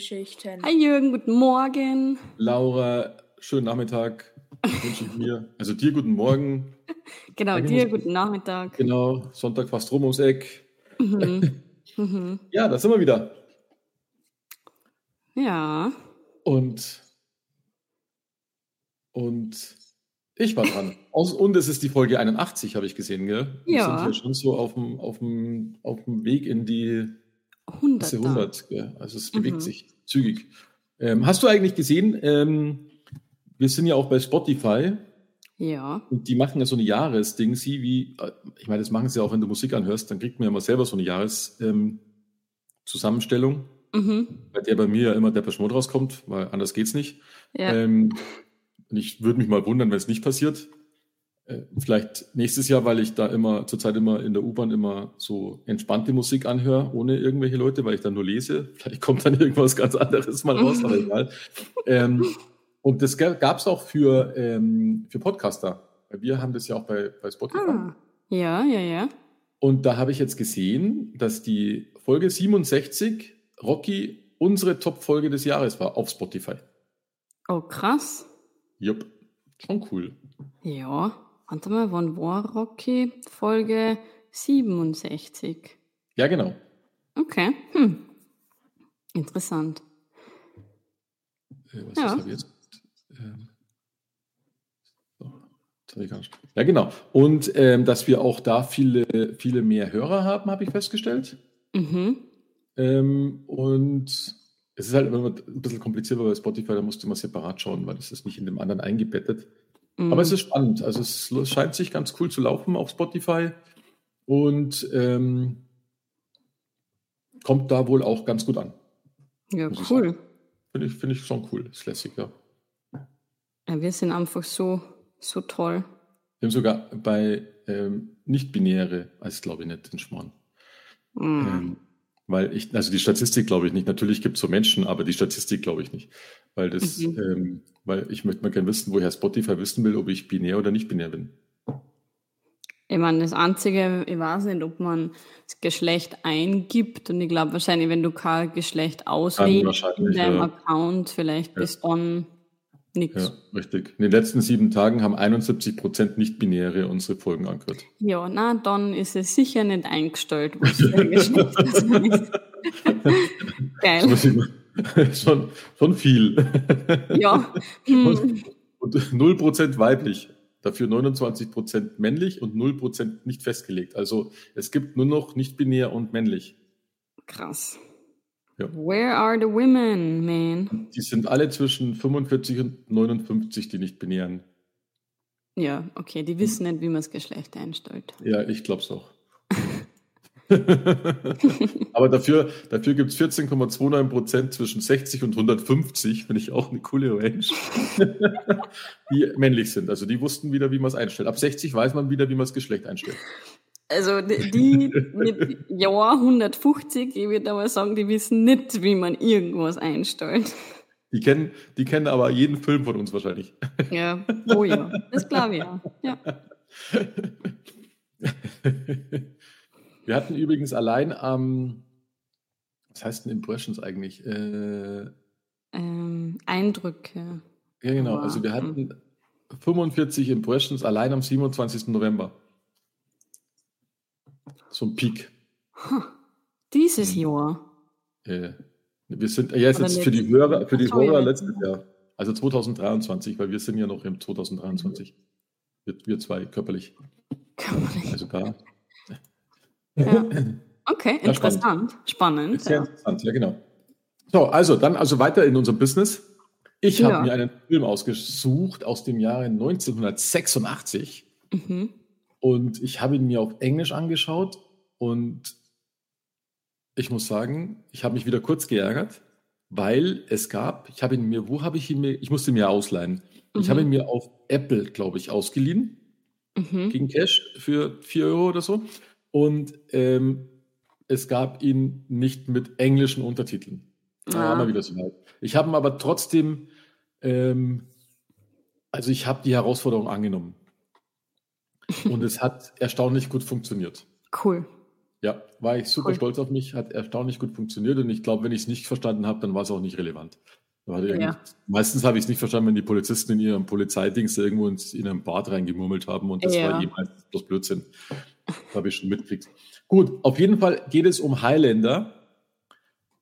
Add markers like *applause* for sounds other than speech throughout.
Familiengeschichten. Hi Jürgen, guten Morgen. Laura, schönen Nachmittag wünsche ich mir. Also dir guten Morgen. *laughs* Genau, Eigentlich dir guten Nachmittag. Genau, Sonntag fast rum ums Eck. Mhm. *laughs* Mhm. Ja, da sind wir wieder. Ja, Und, und ich war dran. Aus, und es ist die Folge 81, habe ich gesehen, gell? Wir Ja. sind hier schon so auf dem, auf dem, auf dem Weg in die 100. Klasse 100. Gell? Also es bewegt Mhm. sich zügig. Ähm, hast du eigentlich gesehen, ähm, wir sind ja auch bei Spotify Ja. und die machen ja so eine Jahresding, sie wie, äh, ich meine, das machen sie auch, wenn du Musik anhörst, dann kriegt man ja immer selber so eine Jahreszusammenstellung, ähm, Mhm. bei der bei mir ja immer der Mode rauskommt, weil anders geht's nicht. Ja. Ähm, und ich würde mich mal wundern, wenn es nicht passiert. Äh, vielleicht nächstes Jahr, weil ich da immer, zurzeit immer in der U-Bahn immer so entspannte Musik anhöre, ohne irgendwelche Leute, weil ich dann nur lese. *laughs* Vielleicht kommt dann irgendwas ganz anderes mal raus, aber egal. Ähm, und das gab es auch für, ähm, für Podcaster. Wir haben das ja auch bei, bei Spotify. Ah. Ja, ja, ja. Und da habe ich jetzt gesehen, dass die Folge 67 Rocky unsere Top-Folge des Jahres war auf Spotify. Oh, krass. Jupp, schon cool. Ja. Warte mal, wann war Rocky? Folge 67. Ja, genau. Okay. Hm. Interessant. Äh, was Ja. ist jetzt? Ähm, so, Ja, genau. Und ähm, dass wir auch da viele, viele mehr Hörer haben, habe ich festgestellt. Mhm. Ähm, und es ist halt immer ein bisschen kompliziert, weil bei Spotify, da musst du immer separat schauen, weil es ist nicht in dem anderen eingebettet. Mhm. Aber es ist spannend. Also es scheint sich ganz cool zu laufen auf Spotify und ähm, kommt da wohl auch ganz gut an. ja, muss cool. Finde ich, finde ich schon cool. Ist lässig, ja. Ja, wir sind einfach so, so toll. Wir haben sogar bei ähm, Nicht-Binäre, als glaube ich nicht den Schmarrn. Mhm. Ähm, weil ich, also die Statistik glaube ich nicht. Natürlich gibt es so Menschen, aber die Statistik glaube ich nicht. Weil das, Mhm. ähm, weil ich möchte mal gerne wissen, woher Spotify wissen will, ob ich binär oder nicht binär bin. Ich meine, das Einzige, ich weiß nicht, ob man das Geschlecht eingibt und ich glaube wahrscheinlich, wenn du kein Geschlecht auswählst in deinem ja. Account, vielleicht Ja. bis dann nichts. Ja, richtig. In den letzten sieben Tagen haben 71 Prozent Nicht-Binäre unsere Folgen angehört. Ja, na, dann ist es sicher nicht eingestellt, was ist. *laughs* Geil. *laughs* Schon, schon viel. Ja. *laughs* Hm. Und 0% weiblich. Dafür 29% männlich und 0% nicht festgelegt. Also es gibt nur noch nicht binär und männlich. Krass. Ja. Where are the women, man? Die sind alle zwischen 45 und 59, die nicht binären. Ja, okay, die wissen nicht, wie man das Geschlecht einstellt. Ja, ich glaube es auch. *laughs* Aber dafür, dafür gibt es 14,29% zwischen 60 und 150, finde ich auch eine coole Range, *laughs* die männlich sind. Also die wussten wieder, wie man es einstellt. Ab 60 weiß man wieder, wie man das Geschlecht einstellt. Also die, *laughs* mit Jahr 150, ich würde aber sagen, die wissen nicht, wie man irgendwas einstellt. Die kennen, die kennen aber jeden Film von uns wahrscheinlich. *laughs* Ja, oh ja, das glaube ich ja. ja. *laughs* Wir hatten übrigens allein am, was heißt denn Impressions eigentlich? Äh, Ähm, Eindrücke. ja, genau. Also wir hatten 45 Impressions allein am 27. November. So ein Peak. Dieses Hm. Jahr. Äh, wir sind, ja, jetzt, für die Hörer, für die ja, Hörer letztes Jahr. Also 2023, weil wir sind ja noch im 2023. Wir, wir zwei körperlich. Nicht. Also da. Ja. *clears throat* Okay, Ja, interessant. Spannend. Sehr ja. interessant, ja, genau. So, also dann also weiter in unserem Business. Ich habe Ja. mir einen Film ausgesucht aus dem Jahre 1986 Mhm. Und ich habe ihn mir auf Englisch angeschaut und ich muss sagen, ich habe mich wieder kurz geärgert, weil es gab, ich habe ihn mir, wo habe ich ihn mir, ich musste ihn mir ausleihen. Ich Mhm. habe ihn mir auf Apple, glaube ich, ausgeliehen Mhm. gegen Cash für 4 Euro oder so. Und ähm, es gab ihn nicht mit englischen Untertiteln. Da Ah. haben wir wieder so weit. Ich habe ihn aber trotzdem, ähm, also ich habe die Herausforderung angenommen. Und es hat erstaunlich gut funktioniert. Cool. Ja, war ich super cool. stolz auf mich, hat erstaunlich gut funktioniert und ich glaube, wenn ich es nicht verstanden habe, dann war es auch nicht relevant. Ja. Meistens habe ich es nicht verstanden, wenn die Polizisten in ihrem Polizeidings irgendwo in, in einem Bad reingemurmelt haben und das ja. war eh meistens bloß Blödsinn. Das habe ich schon mitgekriegt. Gut, auf jeden Fall geht es um Highlander.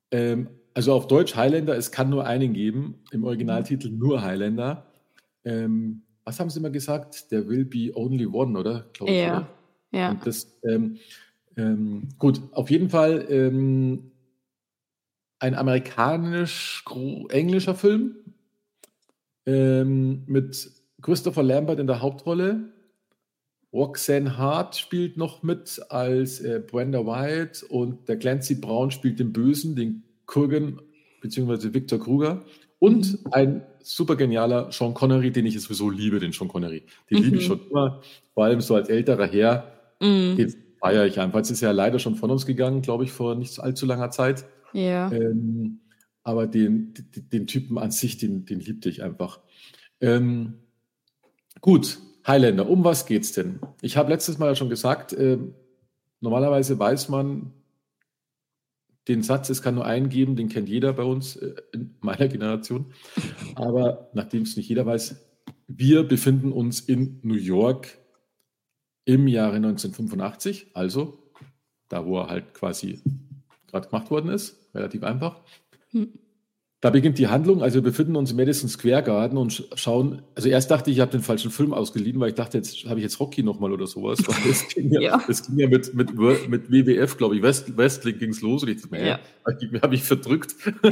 Ähm, also auf Deutsch Highlander, es kann nur einen geben, im Originaltitel nur Highlander. Ähm, was haben Sie immer gesagt? Der will be only one, oder? Glaube ja. Oder? ja. Und das, ähm, ähm, gut, auf jeden Fall ähm, ein amerikanisch-englischer Film ähm, mit Christopher Lambert in der Hauptrolle. Roxanne Hart spielt noch mit als äh, Brenda White und der Clancy Brown spielt den Bösen, den Kurgan bzw. Victor Kruger. Und ein super genialer Sean Connery, den ich sowieso liebe, den Sean Connery. Den mhm. liebe ich schon immer, vor allem so als älterer Herr. Mhm. Den feiere ich einfach. Jetzt ist ja leider schon von uns gegangen, glaube ich, vor nicht allzu langer Zeit. Ja. Ähm, aber den, den, den, Typen an sich, den, den liebte ich einfach. Ähm, gut, Highlander, um was geht's denn? Ich habe letztes Mal ja schon gesagt, äh, normalerweise weiß man den Satz, es kann nur einen geben, den kennt jeder bei uns äh, in meiner Generation. Aber nachdem es nicht jeder weiß, wir befinden uns in New York im Jahre 1985, also da, wo er halt quasi gerade gemacht worden ist relativ einfach. Hm. Da beginnt die Handlung. Also wir befinden uns im Madison Square Garden und schauen. Also erst dachte ich, ich habe den falschen Film ausgeliehen, weil ich dachte, jetzt habe ich jetzt Rocky nochmal oder sowas. Das ging ja, *laughs* ja. Das ging ja mit, mit, mit WWF, glaube ich. West, Wrestling ging es los und ich dachte, ja. ja. habe ich verdrückt. *laughs*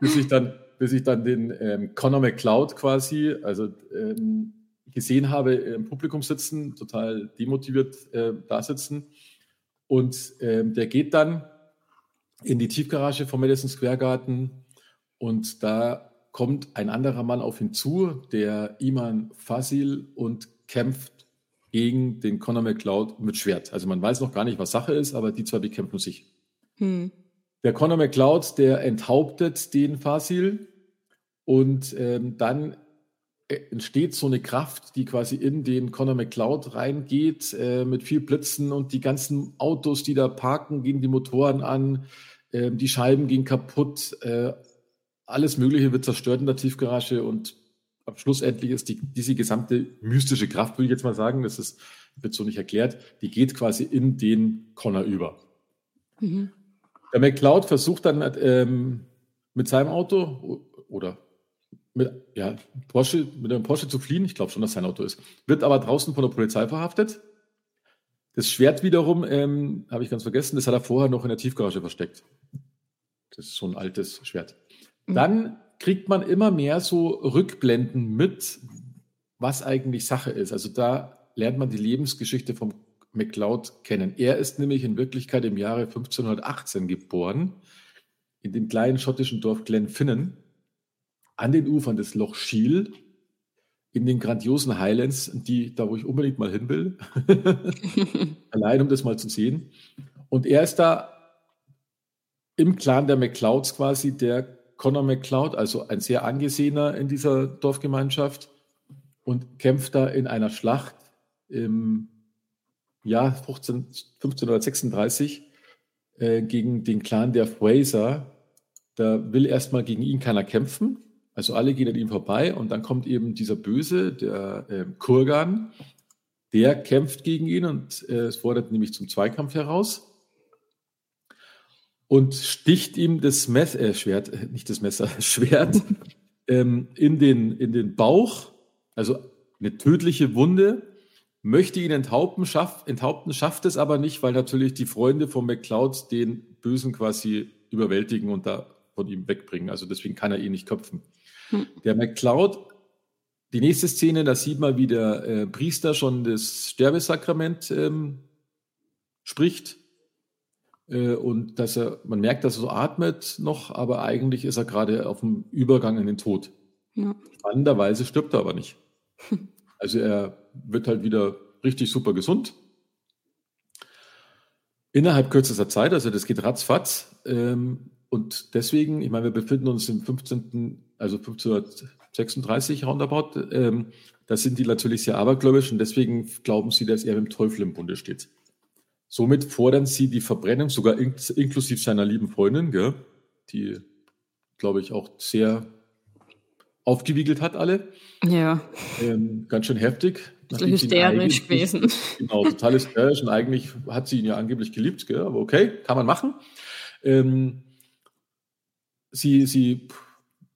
bis ich dann, bis ich dann den ähm, Conor McCloud quasi, also ähm, gesehen habe, im Publikum sitzen, total demotiviert äh, da sitzen. Und ähm, der geht dann in die Tiefgarage vom Madison Square Garden und da kommt ein anderer Mann auf ihn zu, der Iman Fasil und kämpft gegen den Conor McLeod mit Schwert. Also man weiß noch gar nicht, was Sache ist, aber die zwei bekämpfen sich. Hm. Der Conor McLeod, der enthauptet den Fasil und ähm, dann entsteht so eine Kraft, die quasi in den Conor McLeod reingeht, äh, mit viel Blitzen und die ganzen Autos, die da parken, gehen die Motoren an. Ähm, die Scheiben gehen kaputt, äh, alles Mögliche wird zerstört in der Tiefgarage und am Schluss endlich ist die, diese gesamte mystische Kraft, will ich jetzt mal sagen, das ist, wird so nicht erklärt, die geht quasi in den Connor über. Mhm. Der McCloud versucht dann ähm, mit seinem Auto oder mit, ja, Porsche, mit einem Porsche zu fliehen, ich glaube schon, dass sein Auto ist, wird aber draußen von der Polizei verhaftet. Das Schwert wiederum, ähm, habe ich ganz vergessen, das hat er vorher noch in der Tiefgarage versteckt. Das ist so ein altes Schwert. Mhm. Dann kriegt man immer mehr so Rückblenden mit, was eigentlich Sache ist. Also da lernt man die Lebensgeschichte vom McLeod kennen. Er ist nämlich in Wirklichkeit im Jahre 1518 geboren, in dem kleinen schottischen Dorf Glenfinnan, an den Ufern des Loch Shiel, in den grandiosen Highlands, die, da wo ich unbedingt mal hin will. *laughs* Allein um das mal zu sehen. Und er ist da im Clan der McClouds quasi der Conor McCloud, also ein sehr angesehener in dieser Dorfgemeinschaft und kämpft da in einer Schlacht im Jahr 15, 1536 äh, gegen den Clan der Fraser. Da will erstmal gegen ihn keiner kämpfen. Also alle gehen an ihm vorbei und dann kommt eben dieser Böse, der äh, Kurgan, der kämpft gegen ihn und äh, es fordert nämlich zum Zweikampf heraus und sticht ihm das Mess äh, Schwert, äh, nicht das Messer, *laughs* Schwert ähm, in, den, in den Bauch, also eine tödliche Wunde, möchte ihn enthaupten, schaff, enthaupten, schafft es aber nicht, weil natürlich die Freunde von McCloud den Bösen quasi überwältigen und da von ihm wegbringen. Also deswegen kann er ihn nicht köpfen. Hm. Der McCloud, die nächste Szene, da sieht man, wie der äh, Priester schon das Sterbesakrament ähm, spricht äh, und dass er, man merkt, dass er so atmet noch, aber eigentlich ist er gerade auf dem Übergang in den Tod. Ja. Spannenderweise stirbt er aber nicht. *laughs* Also er wird halt wieder richtig super gesund. Innerhalb kürzester Zeit, also das geht ratzfatz. Ähm, und deswegen, ich meine, wir befinden uns im 15., also 1536 roundabout, ähm, da sind die natürlich sehr abergläubisch und deswegen glauben sie, dass er mit dem Teufel im Bunde steht. somit fordern sie die Verbrennung, sogar in, inklusive seiner lieben Freundin, gell, die, glaube ich, auch sehr aufgewiegelt hat alle. Ja. Ähm, ganz schön heftig. hysterisch gewesen. *laughs* Genau, total hysterisch. Und eigentlich hat sie ihn ja angeblich geliebt, gell? aber okay, kann man machen. Ähm, sie, sie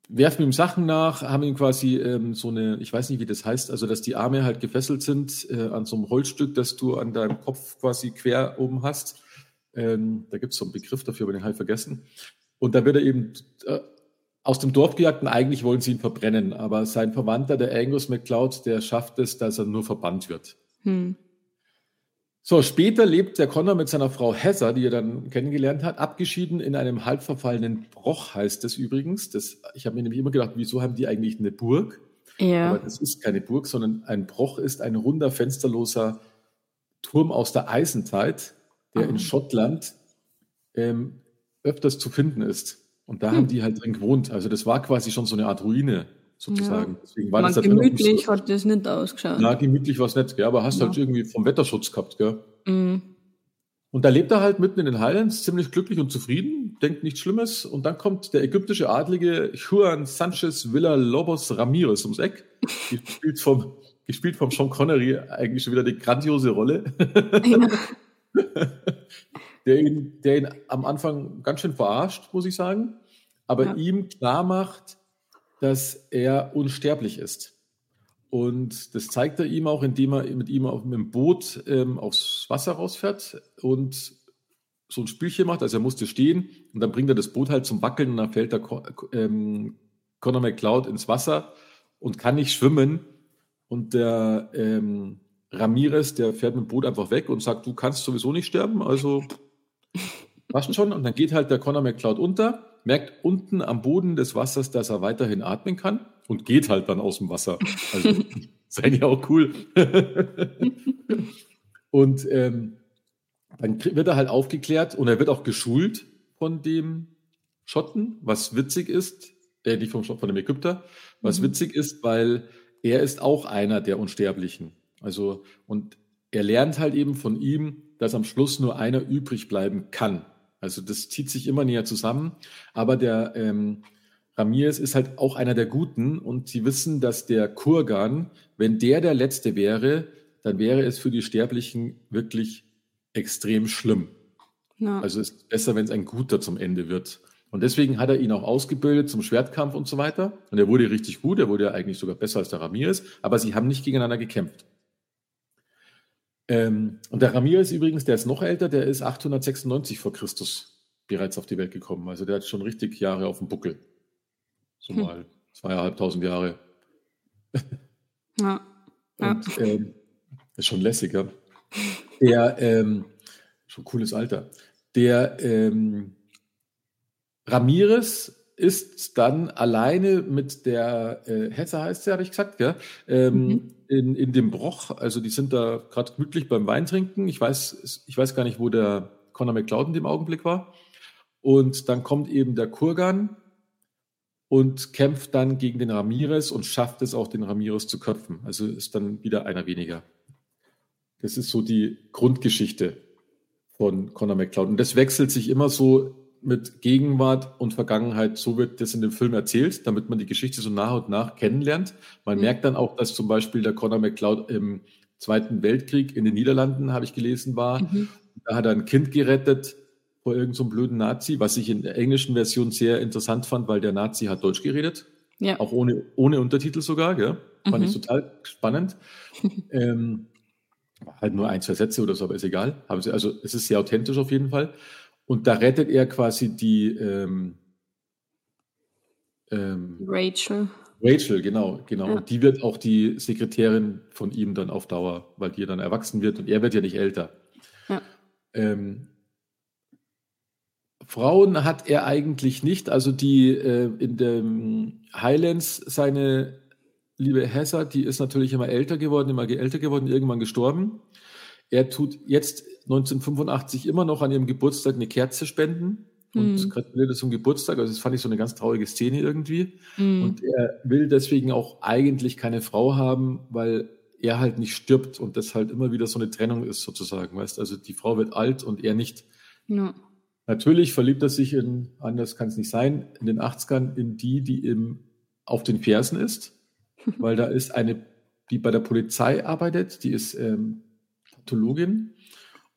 werfen ihm Sachen nach, haben ihm quasi ähm, so eine, ich weiß nicht, wie das heißt, also dass die Arme halt gefesselt sind äh, an so einem Holzstück, das du an deinem Kopf quasi quer oben hast. Ähm, da gibt es so einen Begriff dafür, aber den habe ich vergessen. Und da wird er eben äh, aus dem Dorf gejagt und eigentlich wollen sie ihn verbrennen. Aber sein Verwandter, der Angus MacLeod, der schafft es, dass er nur verbannt wird. Hm. So, später lebt der Connor mit seiner Frau Heather, die er dann kennengelernt hat, abgeschieden in einem halb verfallenen Broch, heißt es übrigens. Das, ich habe mir nämlich immer gedacht, wieso haben die eigentlich eine Burg? Ja. Aber das ist keine Burg, sondern ein Broch ist ein runder, fensterloser Turm aus der Eisenzeit, der oh. in Schottland ähm, öfters zu finden ist. Und da hm. haben die halt drin gewohnt. Also das war quasi schon so eine Art Ruine sozusagen. Ja. Deswegen war Man das gemütlich so, hat das nicht ausgeschaut. Na, gemütlich war es nicht, gell? aber hast ja. halt irgendwie vom Wetterschutz gehabt. Gell? Mhm. Und da lebt er halt mitten in den Highlands, ziemlich glücklich und zufrieden, denkt nichts Schlimmes. Und dann kommt der ägyptische Adlige Juan Sanchez Villa Lobos Ramirez ums Eck, gespielt vom, gespielt vom Sean Connery, eigentlich schon wieder die grandiose Rolle. Ja. der, ihn, der ihn am Anfang ganz schön verarscht, muss ich sagen, aber ja. ihm klar macht, dass er unsterblich ist. Und das zeigt er ihm auch, indem er mit ihm auf dem Boot ähm, aufs Wasser rausfährt und so ein Spielchen macht. Also er musste stehen und dann bringt er das Boot halt zum Wackeln und dann fällt der ähm, Conor McLeod ins Wasser und kann nicht schwimmen. Und der ähm, Ramirez, der fährt mit dem Boot einfach weg und sagt, du kannst sowieso nicht sterben, also *laughs* passt schon. Und dann geht halt der Conor McLeod unter merkt unten am Boden des Wassers, dass er weiterhin atmen kann und geht halt dann aus dem Wasser. Also *laughs* seid ja auch cool. *laughs* und ähm, dann wird er halt aufgeklärt und er wird auch geschult von dem Schotten, was witzig ist, äh, nicht vom Schotten, von dem Ägypter, was mhm. witzig ist, weil er ist auch einer der Unsterblichen. Also, und er lernt halt eben von ihm, dass am Schluss nur einer übrig bleiben kann. Also das zieht sich immer näher zusammen. Aber der ähm, Ramirez ist halt auch einer der Guten und sie wissen, dass der Kurgan, wenn der der Letzte wäre, dann wäre es für die Sterblichen wirklich extrem schlimm. Ja. Also es ist besser, wenn es ein Guter zum Ende wird. Und deswegen hat er ihn auch ausgebildet zum Schwertkampf und so weiter. Und er wurde richtig gut, er wurde ja eigentlich sogar besser als der Ramirez, aber sie haben nicht gegeneinander gekämpft. Ähm, und der Ramirez übrigens, der ist noch älter, der ist 896 vor Christus bereits auf die Welt gekommen. Also der hat schon richtig Jahre auf dem Buckel. So hm. mal zweieinhalbtausend Jahre. *laughs* Ja. Und, ähm, ist schon lässiger. Der, ähm, schon cooles Alter. Der ähm, Ramirez ist dann alleine mit der äh, Hesse heißt sie, habe ich gesagt, gell? Ähm, mhm. In, in dem Broch. Also die sind da gerade gemütlich beim Weintrinken. Ich weiß, ich weiß gar nicht, wo der Conor McLeod in dem Augenblick war. Und dann kommt eben der Kurgan und kämpft dann gegen den Ramirez und schafft es auch, den Ramirez zu köpfen. Also ist dann wieder einer weniger. Das ist so die Grundgeschichte von Conor McLeod. Und das wechselt sich immer so mit Gegenwart und Vergangenheit, so wird das in dem Film erzählt, damit man die Geschichte so nach und nach kennenlernt. Man mhm. merkt dann auch, dass zum Beispiel der Conor McLeod im Zweiten Weltkrieg in den Niederlanden, habe ich gelesen, war. Mhm. Da hat er ein Kind gerettet vor irgendeinem so blöden Nazi, was ich in der englischen Version sehr interessant fand, weil der Nazi hat Deutsch geredet. Ja. Auch ohne, ohne Untertitel sogar, gell? Fand mhm. ich total spannend. *laughs* ähm, halt nur ein, zwei Sätze oder so, aber ist egal. Also es ist sehr authentisch auf jeden Fall. Und da rettet er quasi die ähm, ähm, Rachel. Rachel, genau, genau. Ja. Und die wird auch die Sekretärin von ihm dann auf Dauer, weil die dann erwachsen wird und er wird ja nicht älter. Ja. Ähm, Frauen hat er eigentlich nicht, also die äh, in den Highlands seine liebe Hesser, die ist natürlich immer älter geworden, immer älter geworden, irgendwann gestorben. Er tut jetzt 1985 immer noch an ihrem Geburtstag eine Kerze spenden und mhm. gratuliert zum Geburtstag. Also das fand ich so eine ganz traurige Szene irgendwie. Mhm. Und er will deswegen auch eigentlich keine Frau haben, weil er halt nicht stirbt und das halt immer wieder so eine Trennung ist, sozusagen. Weißt also die Frau wird alt und er nicht. Ja. Natürlich verliebt er sich in, anders kann es nicht sein, in den 80ern in die, die im, auf den Fersen ist, *laughs* weil da ist eine, die bei der Polizei arbeitet, die ist ähm, Pathologin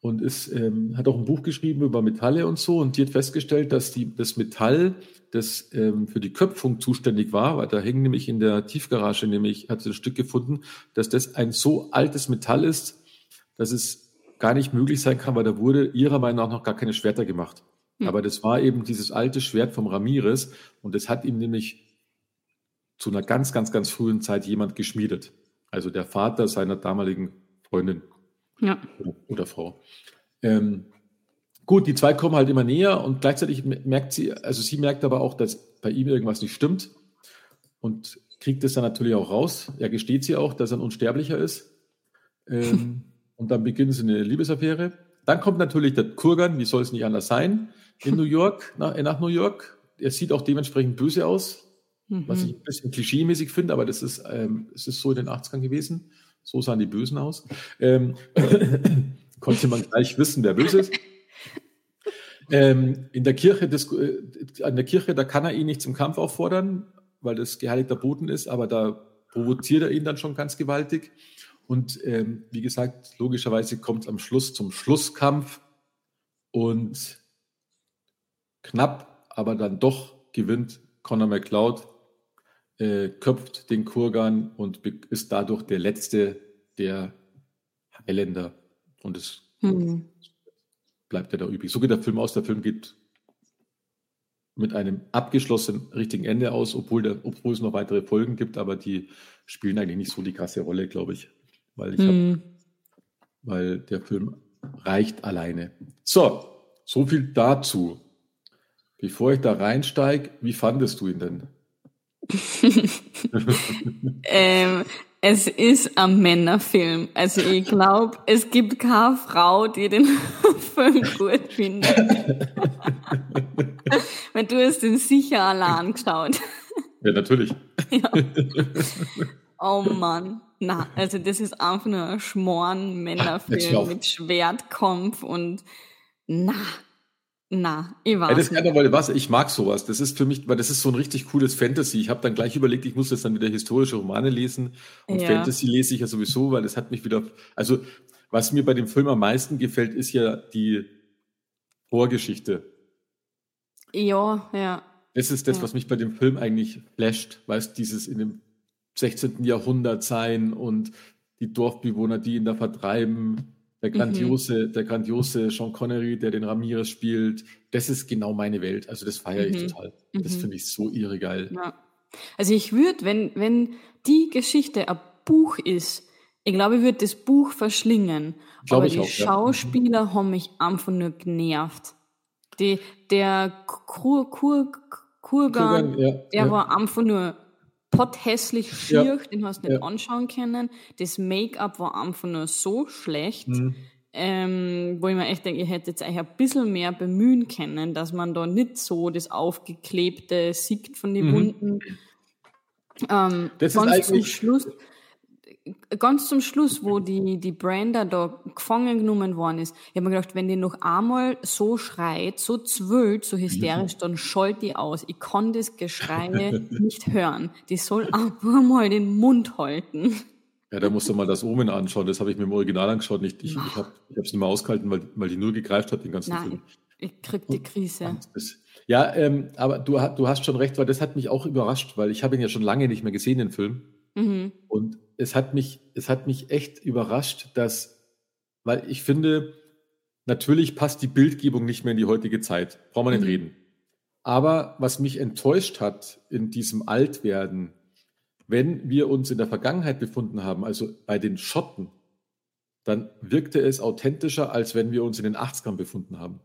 und ist, ähm, hat auch ein Buch geschrieben über Metalle und so und die hat festgestellt, dass die, das Metall, das ähm, für die Köpfung zuständig war, weil da hängen nämlich in der Tiefgarage, nämlich hat sie ein Stück gefunden, dass das ein so altes Metall ist, dass es gar nicht möglich sein kann, weil da wurde ihrer Meinung nach noch gar keine Schwerter gemacht. Mhm. Aber das war eben dieses alte Schwert vom Ramirez und das hat ihm nämlich zu einer ganz, ganz, ganz frühen Zeit jemand geschmiedet. Also der Vater seiner damaligen Freundin ja. oder, oder Frau. Ähm, gut, die zwei kommen halt immer näher und gleichzeitig merkt sie, also sie merkt aber auch, dass bei ihm irgendwas nicht stimmt und kriegt es dann natürlich auch raus. Er gesteht sie auch, dass er ein Unsterblicher ist. Ähm, *laughs* und dann beginnen sie eine Liebesaffäre. Dann kommt natürlich der Kurgan, wie soll es nicht anders sein, in New York, nach, äh, nach New York. Er sieht auch dementsprechend böse aus, mhm. was ich ein bisschen klischeemäßig finde, aber das ist, ähm, es ist so in den 80ern gewesen. So sahen die Bösen aus. Ähm, konnte man gleich wissen, wer böse ist. Ähm, in der Kirche, des, äh, an der Kirche, da kann er ihn nicht zum Kampf auffordern, weil das geheiligter Boden ist, aber da provoziert er ihn dann schon ganz gewaltig. Und ähm, wie gesagt, logischerweise kommt es am Schluss zum Schlusskampf und knapp, aber dann doch gewinnt Conor McLeod äh, köpft den Kurgan und ist dadurch der letzte der Highlander. Und es mhm. bleibt er da übrig. So geht der Film aus. Der Film geht mit einem abgeschlossenen richtigen Ende aus, obwohl, der, obwohl es noch weitere Folgen gibt, aber die spielen eigentlich nicht so die krasse Rolle, glaube ich. Weil ich mhm. hab, weil der Film reicht alleine. So, so viel dazu. Bevor ich da reinsteige, wie fandest du ihn denn? Ähm, es ist ein Männerfilm. Also ich glaube, es gibt keine Frau, die den *laughs* Film gut findet. *laughs* Weil du hast den sicher allein geschaut. Ja, natürlich. Ja. Oh Mann. Na, also das ist einfach nur ein Schmoren-Männerfilm mit Schwertkampf und na, na, ich weiß. Ja, das kann aber was, ich mag sowas. Das ist für mich, weil das ist so ein richtig cooles Fantasy. Ich habe dann gleich überlegt, ich muss jetzt dann wieder historische Romane lesen. Und ja. Fantasy lese ich ja sowieso, weil das hat mich wieder. Also, was mir bei dem Film am meisten gefällt, ist ja die Vorgeschichte. Ja, ja. Das ist das, ja. was mich bei dem Film eigentlich flasht. Weißt dieses in dem 16. Jahrhundert sein und die Dorfbewohner, die ihn da vertreiben der mhm. grandiose, mhm. der grandiose Sean Connery, der den Ramirez spielt, das ist genau meine Welt. Also das feiere mhm. ich total. Das mhm. finde ich so irre geil. Ja. Also ich würde, wenn, wenn die Geschichte ein Buch ist, ich glaube, ich würde das Buch verschlingen. Glaube Aber die auch, Schauspieler ja. Mhm. haben mich einfach nur genervt. Die, der Kur, Kur, Kurgan, Kurgan ja, der war einfach nur potthässlich schier, ja. den hast du nicht ja. anschauen können. Das Make-up war einfach nur so schlecht, mhm. ähm, wo ich mir echt denke, ihr hättet euch ein bisschen mehr bemühen können, dass man da nicht so das Aufgeklebte sieht von den mhm. Wunden. Ähm, das ist eigentlich Schluss ganz zum Schluss, wo die, die Brander da gefangen genommen worden ist, ich habe mir gedacht, wenn die noch einmal so schreit, so zwöllt, so hysterisch, dann schallt die aus. Ich kann das Geschrei *laughs* nicht hören. Die soll einfach mal den Mund halten. Ja, da musst du mal das Omen anschauen. Das habe ich mir im Original angeschaut. Nicht, ich ich habe es nicht mehr ausgehalten, weil, weil die nur gegreift hat den ganzen Nein, Film. Ich krieg die Krise. Ja, ähm, aber du, du hast schon recht, weil das hat mich auch überrascht, weil ich habe ihn ja schon lange nicht mehr gesehen, den Film. Mhm. Und es hat mich, es hat mich echt überrascht, dass, weil ich finde, natürlich passt die Bildgebung nicht mehr in die heutige Zeit. Brauchen wir nicht mhm. reden. Aber was mich enttäuscht hat in diesem Altwerden, wenn wir uns in der Vergangenheit befunden haben, also bei den Schotten, dann wirkte es authentischer, als wenn wir uns in den 80ern befunden haben.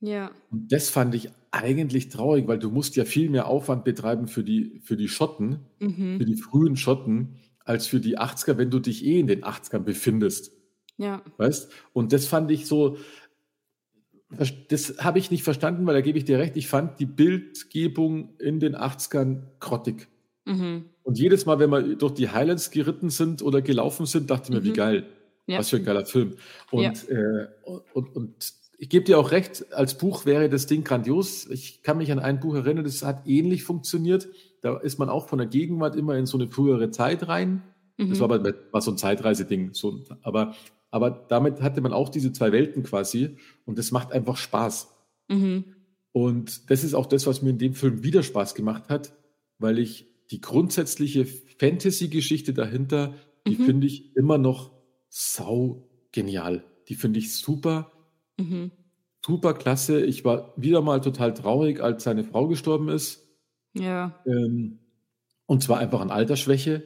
Ja. Und das fand ich eigentlich traurig, weil du musst ja viel mehr Aufwand betreiben für die, für die Schotten, mhm. für die frühen Schotten, als für die 80er, wenn du dich eh in den 80ern befindest. Ja. Weißt? Und das fand ich so, das habe ich nicht verstanden, weil da gebe ich dir recht, ich fand die Bildgebung in den 80ern grottig. Mhm. Und jedes Mal, wenn wir durch die Highlands geritten sind oder gelaufen sind, dachte ich mir, mhm. wie geil. Ja. Was für ein geiler Film. Und, ja. äh, und, und ich gebe dir auch recht, als Buch wäre das Ding grandios. Ich kann mich an ein Buch erinnern, das hat ähnlich funktioniert. Da ist man auch von der Gegenwart immer in so eine frühere Zeit rein. Mhm. Das war aber war so ein Zeitreiseding. So, aber, aber damit hatte man auch diese zwei Welten quasi und das macht einfach Spaß. Mhm. Und das ist auch das, was mir in dem Film wieder Spaß gemacht hat, weil ich die grundsätzliche Fantasy-Geschichte dahinter, die mhm. finde ich immer noch sau genial. Die finde ich super Mhm. Super klasse. Ich war wieder mal total traurig, als seine Frau gestorben ist. Ja. Ähm, und zwar einfach an Altersschwäche.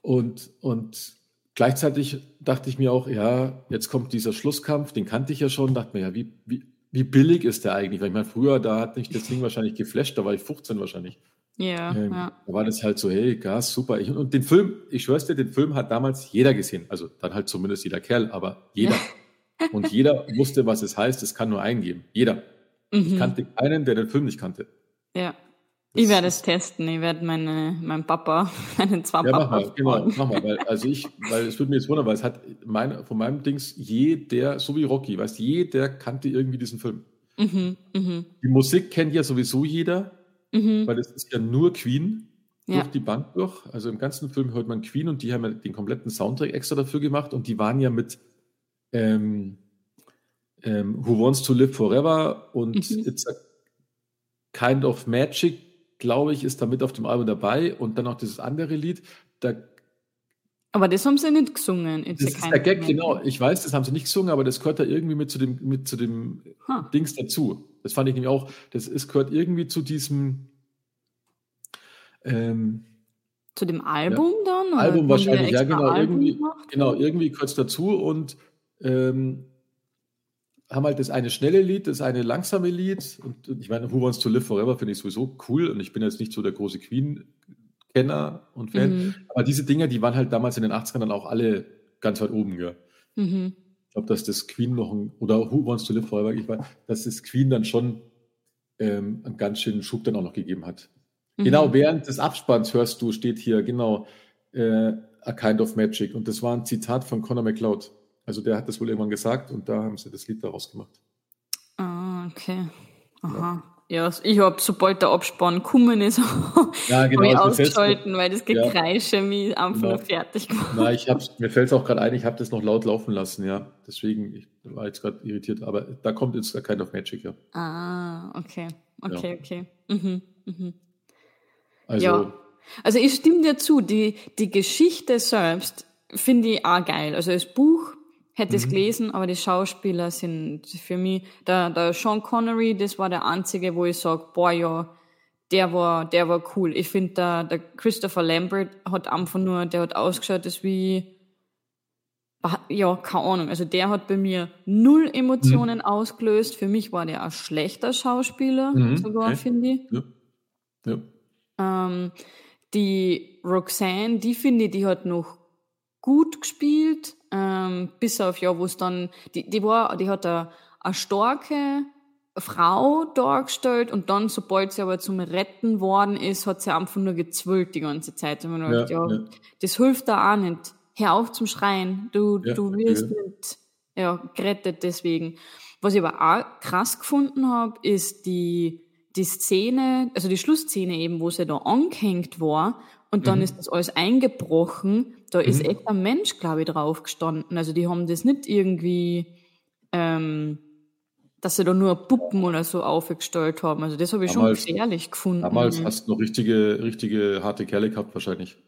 Und, und gleichzeitig dachte ich mir auch, ja, jetzt kommt dieser Schlusskampf, den kannte ich ja schon, dachte mir, ja, wie, wie, wie billig ist der eigentlich? Weil ich meine, früher, da hat mich das Ding *laughs* wahrscheinlich geflasht, da war ich 15 wahrscheinlich. Ja, ähm, ja. Da war das halt so, hey, Gas, super. Ich, und den Film, ich schwör's dir, den Film hat damals jeder gesehen. Also dann halt zumindest jeder Kerl, aber jeder. *laughs* Und jeder wusste, was es heißt, es kann nur eingeben. Jeder. Mhm. Ich kannte keinen, der den Film nicht kannte. Ja. Ich werde es testen. Ich werde meine, meinen Papa, *laughs* meinen zwei ja, Papa. Mach mal, genau, mach mal, weil, also ich, weil es würde mir jetzt wundern, weil es hat mein, von meinem Dings jeder, so wie Rocky, weißt jeder kannte irgendwie diesen Film. Mhm, mh. Die Musik kennt ja sowieso jeder, mhm. weil es ist ja nur Queen durch ja. die Bank durch. Also im ganzen Film hört man Queen und die haben ja den kompletten Soundtrack extra dafür gemacht und die waren ja mit ähm, ähm, Who Wants to Live Forever und mhm. It's a Kind of Magic, glaube ich, ist da mit auf dem Album dabei und dann auch dieses andere Lied. Da, aber das haben sie nicht gesungen. It's das ist der Gag, genau. Ich weiß, das haben sie nicht gesungen, aber das gehört da irgendwie mit zu dem, mit zu dem huh. Dings dazu. Das fand ich nämlich auch, das ist, gehört irgendwie zu diesem ähm, zu dem Album ja, dann? Album wahrscheinlich, ja, genau. irgendwie, genau, irgendwie gehört es dazu und ähm, haben halt das eine schnelle Lied, das eine langsame Lied. Und, und ich meine, Who Wants to Live Forever finde ich sowieso cool. Und ich bin jetzt nicht so der große Queen-Kenner und Fan. Mhm. Aber diese Dinger, die waren halt damals in den 80ern dann auch alle ganz weit oben. Ja. Mhm. Ich glaube, dass das Queen noch ein, oder Who Wants to Live Forever, ich weiß, dass das Queen dann schon ähm, einen ganz schönen Schub dann auch noch gegeben hat. Mhm. Genau, während des Abspanns hörst du, steht hier, genau, äh, A Kind of Magic. Und das war ein Zitat von Conor McLeod. Also der hat das wohl irgendwann gesagt und da haben sie das Lied daraus gemacht. Ah, okay. Aha. Ja, ja ich habe, sobald der Abspann gekommen ist, *laughs* ja, genau, ich ausgeschalten, weil das Gekreische ja, mich einfach genau. fertig gemacht Na, ich hab's, Mir fällt es auch gerade ein, ich habe das noch laut laufen lassen, ja. Deswegen, ich war jetzt gerade irritiert, aber da kommt jetzt Kind of Magic, ja. Ah, okay. Okay, ja. okay. Mhm, mhm. Also, ja. Also ich stimme dir zu, die, die Geschichte selbst finde ich auch geil. Also das Buch hätte es mhm. gelesen, aber die Schauspieler sind für mich, der, der Sean Connery, das war der einzige, wo ich sage, boah, ja, der war, der war cool. Ich finde, der, der Christopher Lambert hat einfach nur, der hat ausgeschaut, das wie, ja, keine Ahnung. Also der hat bei mir null Emotionen mhm. ausgelöst. Für mich war der ein schlechter Schauspieler, mhm. sogar, okay. finde ich. Ja. ja. Ähm, die Roxanne, die finde ich, die hat noch gut gespielt, ähm, bis auf ja, wo es dann, die, die war, die hat eine, eine starke Frau dargestellt und dann, sobald sie aber zum Retten worden ist, hat sie einfach nur gezwüllt die ganze Zeit. Und man ja, ja, ja, das hilft da auch nicht. Hör auf zum Schreien. Du, ja, du wirst okay. nicht ja, gerettet deswegen. Was ich aber auch krass gefunden habe, ist die, die Szene, also die Schlussszene eben, wo sie da angehängt war und dann mhm. ist das alles eingebrochen. Da mhm. ist echt ein Mensch, glaube ich, drauf gestanden. Also die haben das nicht irgendwie, ähm, dass sie da nur Puppen oder so aufgestellt haben. Also das habe ich damals, schon gefährlich gefunden. Damals hast du noch richtige, richtige harte Kerle gehabt wahrscheinlich.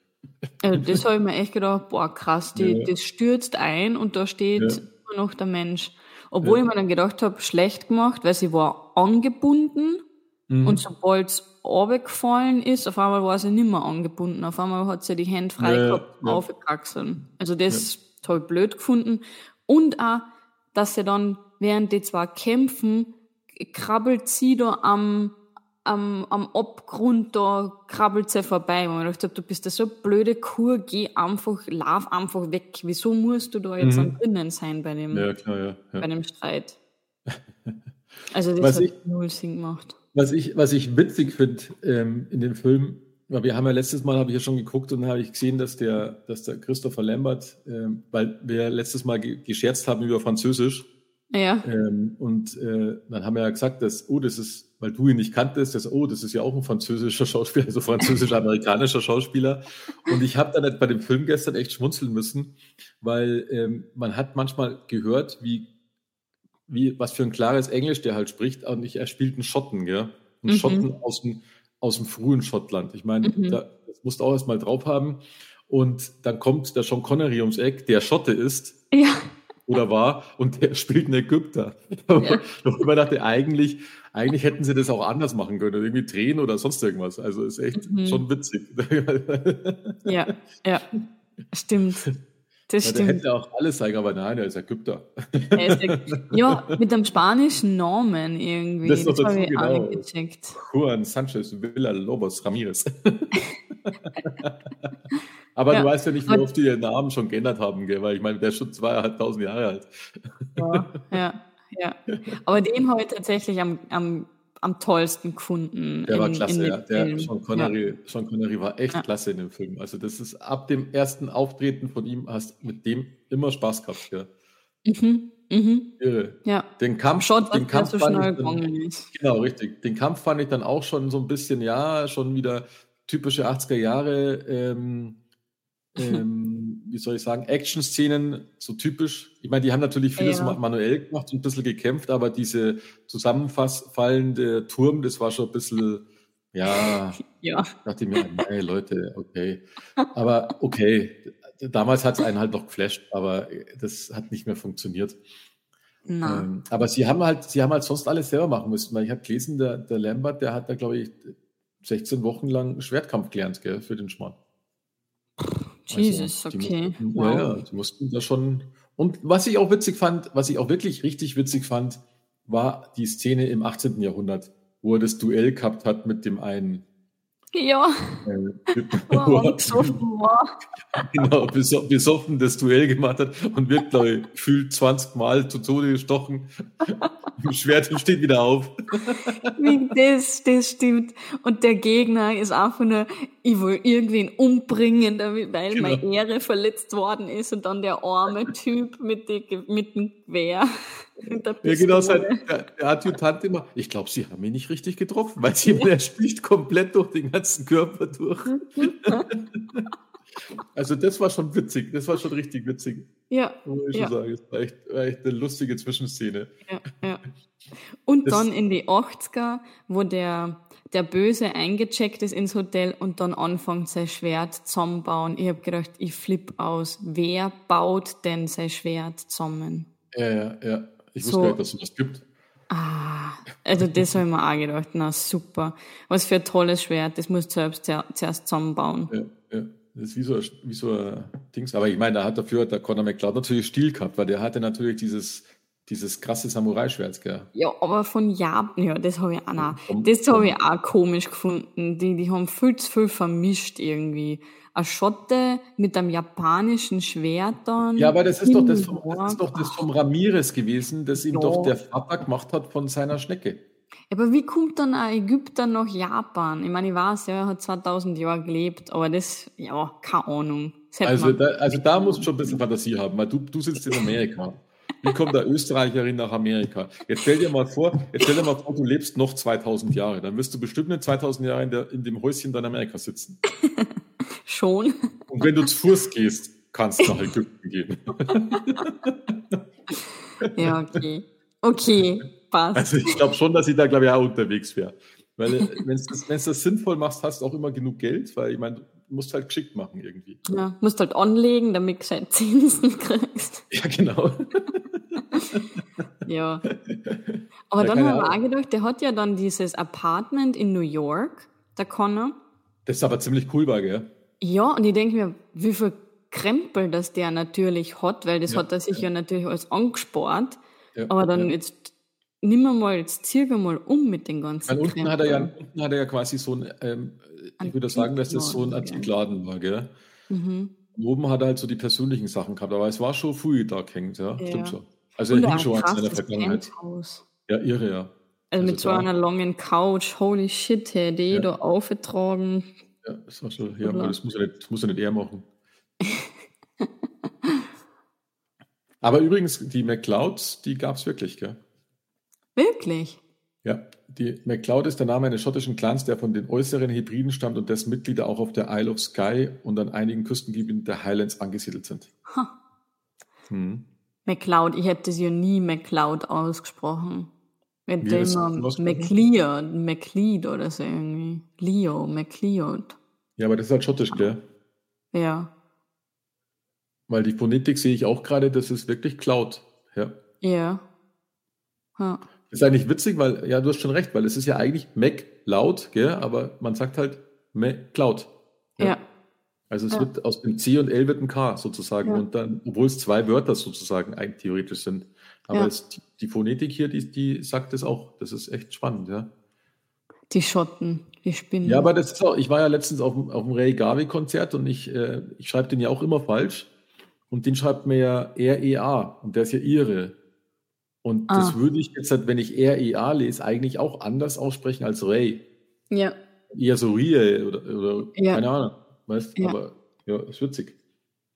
Also das *laughs* habe ich mir echt gedacht, boah krass, die, ja. das stürzt ein und da steht ja. nur noch der Mensch. Obwohl ja. ich mir dann gedacht habe, schlecht gemacht, weil sie war angebunden mhm. und sobald es runtergefallen ist, auf einmal war sie nicht mehr angebunden. Auf einmal hat sie die Hände frei ja, gehabt, ja. aufgekraxelt. Also das ja. habe ich blöd gefunden. Und auch, dass sie dann, während die zwei kämpfen, krabbelt sie da am, am, am Abgrund, da krabbelt sie vorbei. Und ich dachte, du bist da so blöde Kur, geh einfach, lauf einfach weg. Wieso musst du da jetzt mhm. drinnen sein bei dem, ja, klar, ja, ja. Bei dem Streit? *laughs* Also das Was hat ich, null Sinn gemacht. Was ich, was ich witzig finde ähm, in dem Film, ja, wir haben ja letztes Mal, habe ich ja schon geguckt und habe ich gesehen, dass der, dass der Christopher Lambert, äh, weil wir letztes Mal ge gescherzt haben über Französisch. Ja. Ähm, und äh, dann haben wir ja gesagt, dass, oh, das ist, weil du ihn nicht kanntest, dass, oh, das ist ja auch ein französischer *laughs* Schauspieler, also französisch-amerikanischer Schauspieler. Und ich habe dann bei dem Film gestern echt schmunzeln müssen, weil ähm, man hat manchmal gehört, wie, wie, was für ein klares Englisch der halt spricht, und ich, er spielt einen Schotten, ja. Einen mhm. Schotten aus dem, aus dem frühen Schottland. Ich meine, mhm. da, das musst du auch erstmal drauf haben. Und dann kommt der Sean Connery ums Eck, der Schotte ist. Ja. Oder war, und der spielt einen Ägypter. Ja. *laughs* ich mir dachte, eigentlich, eigentlich hätten sie das auch anders machen können, irgendwie drehen oder sonst irgendwas. Also ist echt mhm. schon witzig. *laughs* Ja, ja, stimmt. Das stimmt. Der hätte auch alles sagen, aber nein, er ist Ägypter. Er ist *laughs* ja, mit einem spanischen Namen irgendwie. Das, das habe ich genau. gecheckt. Juan Sanchez Villa Lobos Ramirez. *laughs* aber ja. du weißt ja nicht, wie oft die ihren Namen schon geändert haben, gell? weil ich meine, der ist schon zweieinhalbtausend Jahre alt. ja, ja, ja. Aber den habe ich tatsächlich am, am am tollsten gefunden. Der in, war klasse, ja. Der Sean Connery, ja. Sean Connery war echt ja. klasse in dem Film. Also das ist ab dem ersten Auftreten von ihm hast mit dem immer Spaß gehabt. Ja. Mhm. Mhm. Irre. Ja. Den Kampf, Schaut, den Kampf so fand ich dann, genau richtig. Den Kampf fand ich dann auch schon so ein bisschen, ja, schon wieder typische 80er Jahre. Ähm, *laughs* ähm, wie soll ich sagen, Action-Szenen, so typisch. Ich meine, die haben natürlich vieles ja. manuell gemacht und ein bisschen gekämpft, aber diese zusammenfallende Turm, das war schon ein bisschen, ja, *laughs* ja. dachte ich mir, nein, Leute, okay. Aber okay, damals hat es einen halt noch geflasht, aber das hat nicht mehr funktioniert. Ähm, aber sie haben halt, sie haben halt sonst alles selber machen müssen, weil ich habe gelesen, der, der Lambert, der hat da, glaube ich, 16 Wochen lang Schwertkampf gelernt, gell, für den Schmarrn. Jesus, also, okay. Mussten, wow. Ja, die mussten da schon. Und was ich auch witzig fand, was ich auch wirklich richtig witzig fand, war die Szene im 18. Jahrhundert, wo er das Duell gehabt hat mit dem einen ja. Besoffen war. Genau, besoffen das Duell gemacht hat und wird, glaube ich, gefühlt 20 Mal zu Tode gestochen. Im Schwert und steht wieder auf. Das, das stimmt. Und der Gegner ist einfach nur, ich will irgendwen umbringen, weil genau. meine Ehre verletzt worden ist und dann der arme Typ mit, die, mit dem Gewehr. Ja, genau, sein, der, der Adjutant immer, ich glaube, sie haben ihn nicht richtig getroffen, weil sie, *laughs* er spielt komplett durch den ganzen Körper durch. *laughs* also das war schon witzig, das war schon richtig witzig. Ja. Muss ich ja. schon sagen, das war echt, war echt eine lustige Zwischenszene. Ja, ja. Und das, dann in die 80er, wo der, der Böse eingecheckt ist ins Hotel und dann anfängt sein Schwert zusammenbauen. Ich habe gedacht, ich flipp aus. Wer baut denn sein Schwert zusammen? Ja, ja, ja. Ich wusste so, gar nicht, dass es das gibt. Ah, also das habe ich mir auch gedacht. Na super. Was für ein tolles Schwert. Das musst du selbst zuerst zusammenbauen. Ja, ja. Das ist wie so, ein, wie so ein Dings. Aber ich meine, da hat dafür der Conor McLeod natürlich Stil gehabt, weil der hatte natürlich dieses, dieses krasse Samurai-Schwert, gell? Ja, aber von Japan, ja, das habe ich auch noch. Das habe ich auch komisch gefunden. Die, die haben viel zu viel vermischt irgendwie ein Schotte mit einem japanischen Schwert dann. Ja, aber das ist, doch das, vom, das ist doch das vom Ramirez gewesen, das ihm ja. doch der Vater gemacht hat von seiner Schnecke. Aber wie kommt dann ein Ägypter nach Japan? Ich meine, ich weiß, ja, er hat 2000 Jahre gelebt, aber das, ja, keine Ahnung. Also da, also da musst du schon ein bisschen Fantasie haben, weil du, du sitzt in Amerika. Wie kommt der Österreicherin nach Amerika? Jetzt stell dir mal vor, jetzt stell dir mal vor, du lebst noch 2000 Jahre. Dann wirst du bestimmt in 2000 Jahren in, der, in dem Häuschen dann Amerika sitzen. *laughs* Schon. Und wenn du zu Fuß gehst, kannst du nach Ägypten gehen. *laughs* ja, okay. Okay, passt. Also ich glaube schon, dass ich da, glaube ich, auch unterwegs wäre. Weil äh, wenn du das, das sinnvoll machst, hast du auch immer genug Geld, weil ich meine, du musst halt geschickt machen irgendwie. Ja, musst halt anlegen, damit du gescheit Zinsen *laughs* kriegst. Ja, genau. Ja. *laughs* Aber da dann haben wir auch gedacht, der hat ja dann dieses Apartment in New York, der Connor. Das ist aber ziemlich cool war, gell? Ja, und ich denke mir, wie viel Krempel das der natürlich hat, weil das ja, hat er sich ja. ja natürlich alles angespart. Ja, aber dann jetzt nimm mal, jetzt zieh mal um mit den ganzen Weil unten hat er ja, unten hat er ja quasi so ein, ähm, ich würde sagen, dass das so ein Antikladen war, gell? Mhm. Und oben hat er halt so die persönlichen Sachen gehabt, aber es war schon früh da hängt, ja, stimmt schon. Also er hing schon an seiner Vergangenheit. Ja, irre, ja. Also, also mit so einer langen Couch, holy shit, hätte ich da aufgetragen. Ja, das war schon, ja, aber das muss er nicht, das muss er nicht er machen. *laughs* aber übrigens, die McClouds, die gab es wirklich, gell? Wirklich? Ja, die McCloud ist der Name eines schottischen Clans, der von den äußeren Hebriden stammt und dessen Mitglieder auch auf der Isle of Skye und an einigen Küstengebieten der Highlands angesiedelt sind. Huh. Hm. McCloud, ich hätte sie ja nie McCloud ausgesprochen. Mit dem McLeod, McLeod oder so irgendwie. Leo, McLeod. Ja, aber das ist halt schottisch, gell? Ja. Weil die Phonetik sehe ich auch gerade, das ist wirklich Cloud. Ja. Ja. ja. Ist eigentlich witzig, weil, ja, du hast schon recht, weil es ist ja eigentlich Mac laut, gell? aber man sagt halt Cloud. Ja. ja. Also es ja. wird aus dem C und L wird ein K sozusagen ja. und dann, obwohl es zwei Wörter sozusagen eigentlich theoretisch sind. Aber es, die, die, Phonetik hier, die, die sagt es auch. Das ist echt spannend, ja. Die Schotten, die Spinnen. Ja, aber das ist auch, ich war ja letztens auf, auf dem Ray Garvey-Konzert und ich, äh, ich schreibe den ja auch immer falsch. Und den schreibt mir ja REA und der ist ja ihre. Und ah. das würde ich jetzt, halt, wenn ich REA lese, eigentlich auch anders aussprechen als Ray. Ja. Eher so Rie oder, oder ja. keine Ahnung. Weißt ja. aber ja, ist witzig.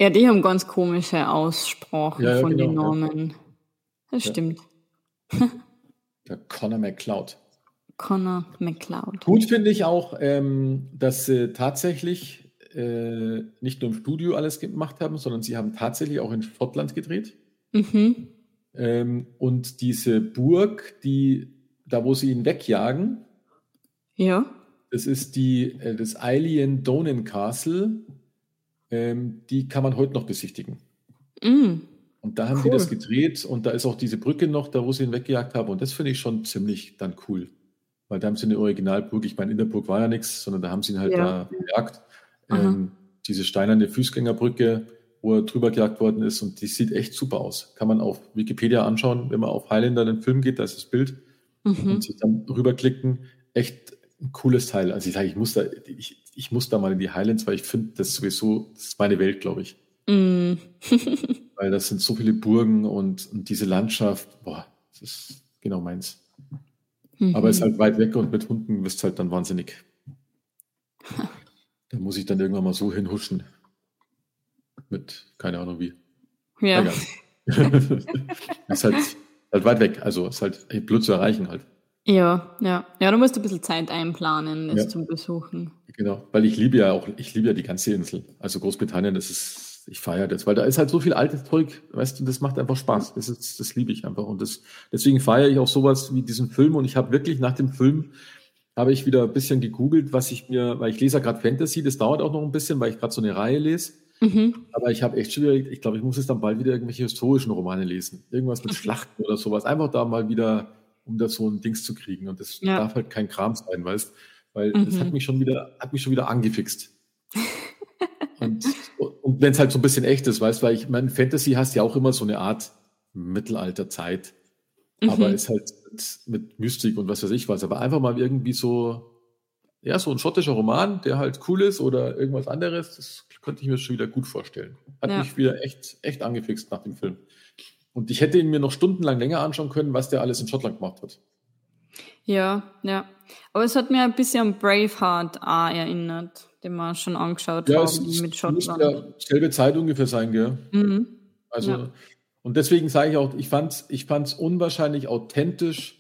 Ja, die haben ganz komische Aussprachen ja, ja, von genau, den Namen. Das stimmt. *laughs* Der Connor McCloud. Connor McCloud. Gut finde ich auch, ähm, dass sie tatsächlich äh, nicht nur im Studio alles gemacht haben, sondern sie haben tatsächlich auch in Schottland gedreht. Mhm. Ähm, und diese Burg, die, da wo sie ihn wegjagen, ja. Das ist die, äh, das Alien Donen Castle, ähm, die kann man heute noch besichtigen. Mm. Und da haben cool. die das gedreht und da ist auch diese Brücke noch, da wo sie ihn weggejagt haben. Und das finde ich schon ziemlich dann cool. Weil da haben sie eine Originalburg, ich meine, in der Burg war ja nichts, sondern da haben sie ihn halt ja. da gejagt. Ähm, diese steinerne Fußgängerbrücke, wo er drüber gejagt worden ist und die sieht echt super aus. Kann man auf Wikipedia anschauen, wenn man auf Highlander den Film geht, da ist das Bild mhm. und sich dann rüberklicken. Echt ein cooles Teil. Also ich sage, ich muss da, ich, ich muss da mal in die Highlands, weil ich finde das sowieso, das ist meine Welt, glaube ich. Mm. *laughs* weil das sind so viele Burgen und, und diese Landschaft, boah, das ist genau meins. Mhm. Aber es ist halt weit weg und mit Hunden wirst du halt dann wahnsinnig. da muss ich dann irgendwann mal so hinhuschen mit keine Ahnung wie. Ja. *laughs* ist halt, halt weit weg, also ist halt blöd zu erreichen halt. Ja, ja. Ja, du musst ein bisschen Zeit einplanen, es ja. zum Besuchen. Genau, weil ich liebe ja auch, ich liebe ja die ganze Insel. Also Großbritannien, das ist, ich feiere das, weil da ist halt so viel altes Zeug, weißt du, das macht einfach Spaß. Das ist, das liebe ich einfach. Und das, deswegen feiere ich auch sowas wie diesen Film. Und ich habe wirklich nach dem Film habe ich wieder ein bisschen gegoogelt, was ich mir, weil ich lese ja gerade Fantasy, das dauert auch noch ein bisschen, weil ich gerade so eine Reihe lese. Mhm. Aber ich habe echt schon wieder, ich glaube, ich muss jetzt dann bald wieder irgendwelche historischen Romane lesen. Irgendwas mit Schlachten oder sowas. Einfach da mal wieder, um da so ein Dings zu kriegen. Und das ja. darf halt kein Kram sein, weißt Weil mhm. das hat mich schon wieder, hat mich schon wieder angefixt. *laughs* und, und wenn es halt so ein bisschen echt ist, weißt weil ich meine, Fantasy hast ja auch immer so eine Art Mittelalterzeit. Mhm. Aber ist halt mit, mit Mystik und was weiß ich was. Aber einfach mal irgendwie so, ja, so ein schottischer Roman, der halt cool ist oder irgendwas anderes, das könnte ich mir schon wieder gut vorstellen. Hat ja. mich wieder echt, echt angefixt nach dem Film. Und ich hätte ihn mir noch stundenlang länger anschauen können, was der alles in Schottland gemacht hat. Ja, ja. Aber es hat mir ein bisschen an Braveheart auch erinnert, den wir schon angeschaut ja, haben mit Schottland. Ja, selbe Zeit ungefähr sein, gell? Mhm. Also, ja. und deswegen sage ich auch, ich fand es ich fand's unwahrscheinlich authentisch,